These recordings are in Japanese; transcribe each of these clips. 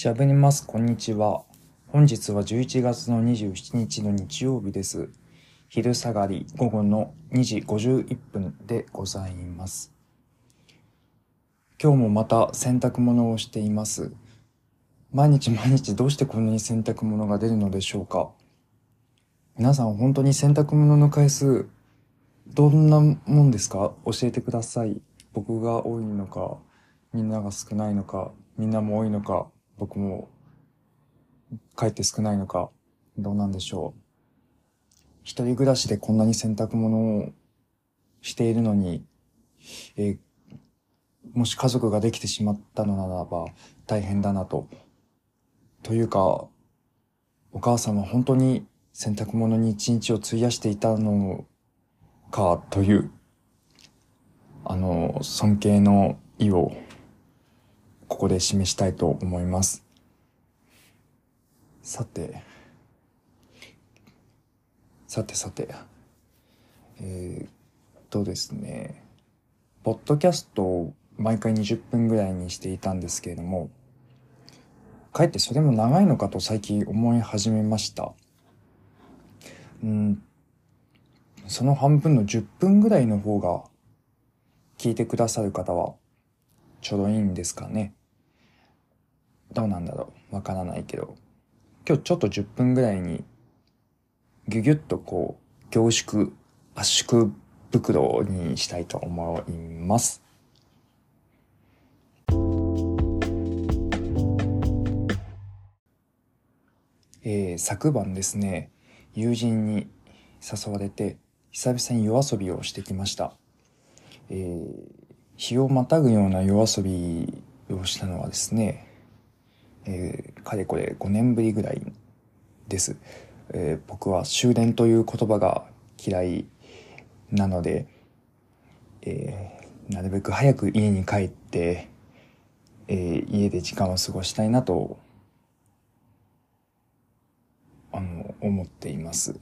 しゃべります。こんにちは。本日は11月の27日の日曜日です。昼下がり午後の2時51分でございます。今日もまた洗濯物をしています。毎日毎日どうしてこんなに洗濯物が出るのでしょうか皆さん本当に洗濯物の回数どんなもんですか？教えてください。僕が多いのか、みんなが少ないのか、みんなも多いのか、僕もかえって少ないのか、どうなんでしょう。一人暮らしでこんなに洗濯物をしているのに、えーもし家族ができてしまったのならば大変だなと。というか、お母さんは本当に洗濯物に一日を費やしていたのかという、あの、尊敬の意をここで示したいと思います。さて、さてさて、えー、っとですね、ポッドキャストを毎回20分ぐらいにしていたんですけれども、かえってそれも長いのかと最近思い始めました。うん、その半分の10分ぐらいの方が聞いてくださる方はちょうどいいんですかね。どうなんだろうわからないけど。今日ちょっと10分ぐらいにギュギュッとこう凝縮圧縮袋にしたいと思います。えー昨晩ですね、友人に誘われて、久々に夜遊びをしてきました。えー日をまたぐような夜遊びをしたのはですね、えーかれこれ5年ぶりぐらいです。えー僕は終電という言葉が嫌いなので、えーなるべく早く家に帰って、えー家で時間を過ごしたいなとあの、思っています。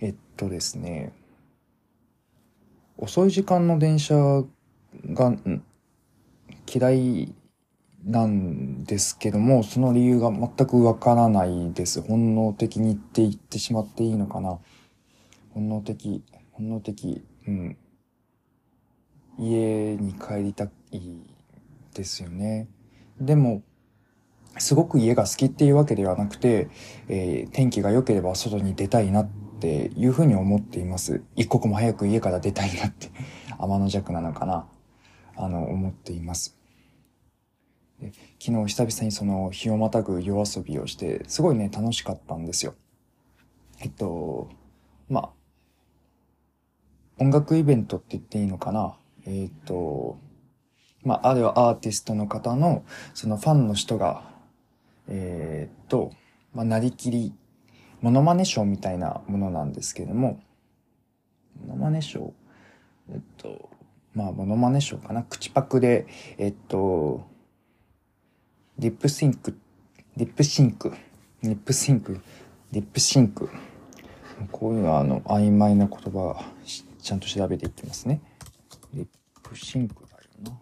えっとですね、遅い時間の電車が嫌いなんですけども、その理由が全くわからないです。本能的にって言ってしまっていいのかな。本能的、本能的、うん。家に帰りたいですよね。でも、すごく家が好きっていうわけではなくて、えー天気が良ければ外に出たいなっていうふうに思っています。一刻も早く家から出たいなって、天の弱なのかな、あの、思っています。昨日久々にその日をまたぐ夜遊びをして、すごいね、楽しかったんですよ。えっと、まあ、音楽イベントって言っていいのかな？えっと、まあ、あるアーティストの方の、そのファンの人が、えーっと、まあ、なりきり、モノマネショーみたいなものなんですけれども、モノマネショー？えっと、まあ、モノマネショーかな？口パクで、えっと、リップシンク、リップシンク、リップシンク、リップシンク。こういうあの、曖昧な言葉ちゃんと調べていきますね。リップシンクだよな。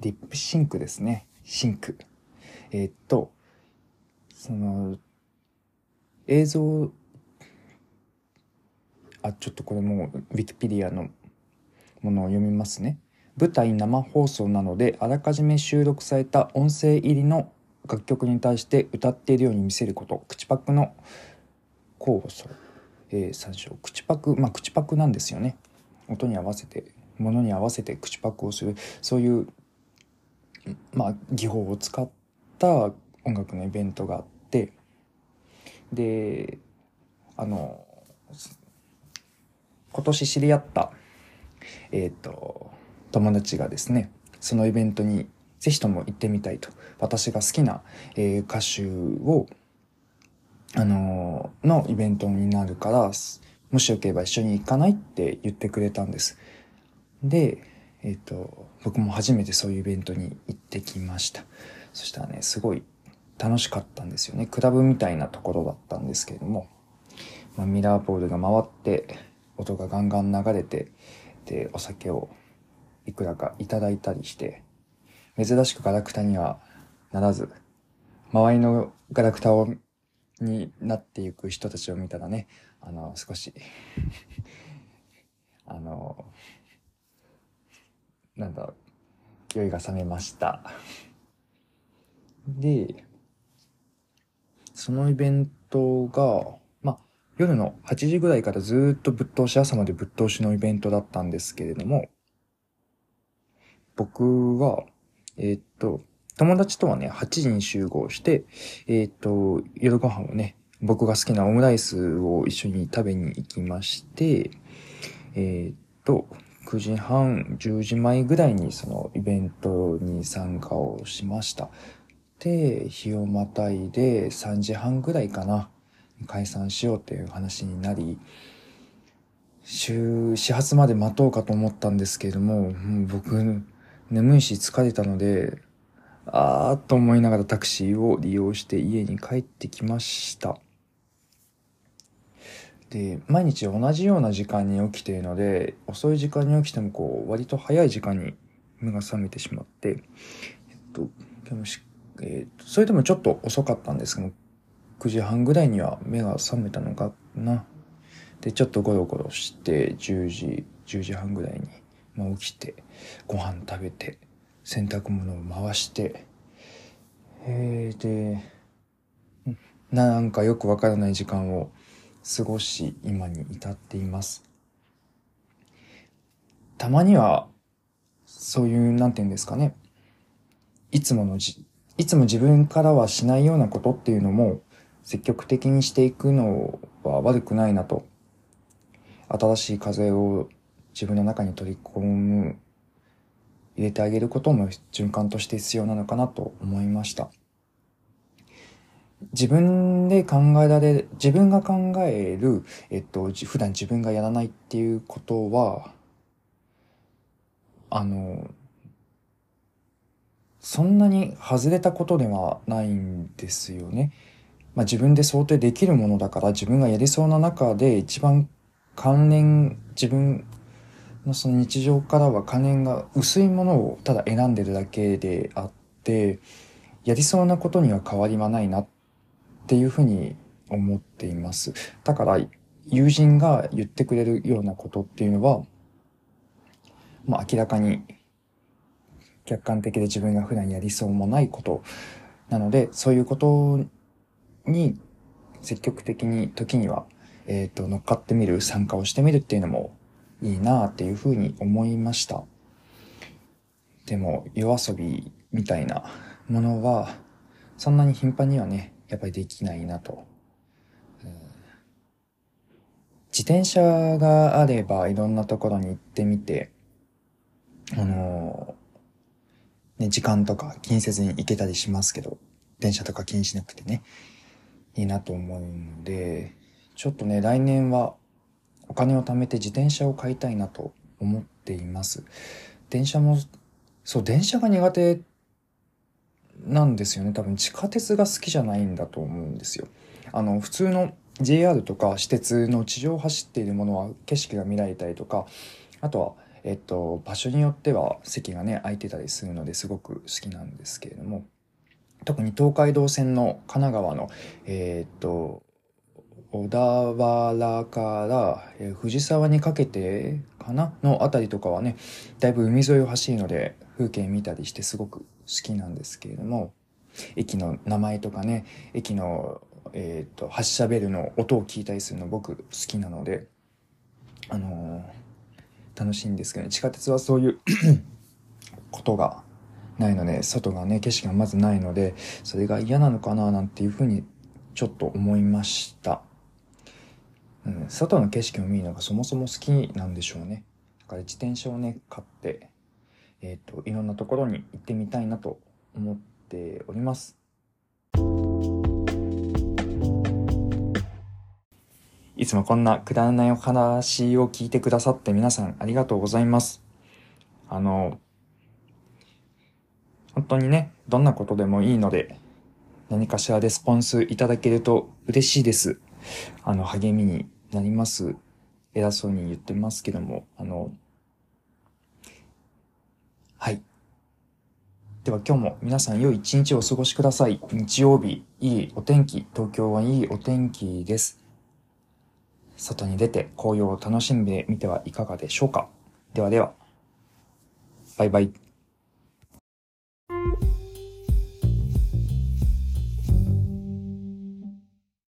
リップシンクですね。シンク。えーっと、その、映像、あ、ちょっとこれもう、ウィキペディアのものを読みますね。舞台生放送なので、あらかじめ収録された音声入りの楽曲に対して歌っているように見せること。口パクの候補層、えー参照。口パク、まあ口パクなんですよね。音に合わせて、ものに合わせて口パクをする。そういうまあ、技法を使った音楽のイベントがあってであの今年知り合ったえっ、と友達がですねそのイベントにぜひとも行ってみたいと私が好きな、え歌手をあののイベントになるからもしよければ一緒に行かないって言ってくれたんですでえっ、と、僕も初めてそういうイベントに行ってきました。そしたらね、すごい楽しかったんですよね。クラブみたいなところだったんですけれども、まあ、ミラーボールが回って、音がガンガン流れて、で、お酒をいくらかいただいたりして、珍しくガラクタにはならず、周りのガラクタを、になっていく人たちを見たらね、あの、少し あの、なんだ、酔いが覚めました。で、そのイベントが、まあ、夜の8時ぐらいからずっとぶっ通し、朝までぶっ通しのイベントだったんですけれども、僕は、えー、っと、友達とはね、8時に集合して、えー、っと、夜ご飯をね、僕が好きなオムライスを一緒に食べに行きまして、えー、っと、9時半、10時前ぐらいにそのイベントに参加をしました。で、日をまたいで3時半ぐらいかな、解散しようっていう話になり、週、始発まで待とうかと思ったんですけれども、僕、眠いし疲れたので、あーと思いながらタクシーを利用して家に帰ってきました。で、毎日同じような時間に起きているので、遅い時間に起きてもこう、割と早い時間に目が覚めてしまって、えっと、でもし、えっと、それでもちょっと遅かったんですけど、9時半ぐらいには目が覚めたのかな。で、ちょっとゴロゴロして、10時、10時半ぐらいに、まあ、起きて、ご飯食べて、洗濯物を回して、えー、で、なんかよくわからない時間を過ごし、今に至っています。たまには、そういう、なんて言うんですかね。いつものじ、いつも自分からはしないようなことっていうのも、積極的にしていくのは悪くないなと。新しい風を自分の中に取り込む、入れてあげることも循環として必要なのかなと思いました。自分で考えられ、自分が考える、えっと、普段自分がやらないっていうことは、あの、そんなに外れたことではないんですよね。まあ、自分で想定できるものだから自分がやりそうな中で一番関連、自分のその日常からは関連が薄いものをただ選んでるだけであって、やりそうなことには変わりはないなっていうふうに思っています。だから、友人が言ってくれるようなことっていうのは、まあ明らかに客観的で自分が普段やりそうもないことなので、そういうことに積極的に時には、えっ、ー、と、乗っかってみる、参加をしてみるっていうのもいいなっていうふうに思いました。でも、夜遊びみたいなものは、そんなに頻繁にはね、やっぱりできないなと。自転車があればいろんなところに行ってみて、あのね、時間とか気にせずに行けたりしますけど、電車とか気にしなくてね、いいなと思うので、ちょっとね、来年は金を貯めて自転車を買いたいなと思っています。電車も、そう、電車が苦手なんですよね。多分地下鉄が好きじゃないんだと思うんですよ。あの、普通の JR とか私鉄の地上を走っているものは景色が見られたりとか、あとは、えっと、場所によっては席がね、空いてたりするのですごく好きなんですけれども、特に東海道線の神奈川の、えー、っと、小田原から、え、藤沢にかけてかな？のあたりとかはね、だいぶ海沿いを走るので、風景見たりしてすごく好きなんですけれども、駅の名前とかね、駅の、えっ、ー、と、発車ベルの音を聞いたりするの僕好きなので、あのー、楽しいんですけどね、地下鉄はそういう ことがないので、外がね、景色がまずないので、それが嫌なのかななんていうふうにちょっと思いました。うん、外の景色を見るのがそもそも好きなんでしょうね。だから自転車をね、買って、えっ、ー、と、いろんなところに行ってみたいなと思っております。いつもこんなくだらないお話を聞いてくださって皆さんありがとうございます。あの、本当にね、どんなことでもいいので、何かしらレスポンスいただけると嬉しいです。あの、励みになります。偉そうに言ってますけども、あの、はい。では今日も皆さん良い一日をお過ごしください。日曜日、いいお天気。東京はいいお天気です。外に出て紅葉を楽しんでみてはいかがでしょうか。ではでは、バイバイ。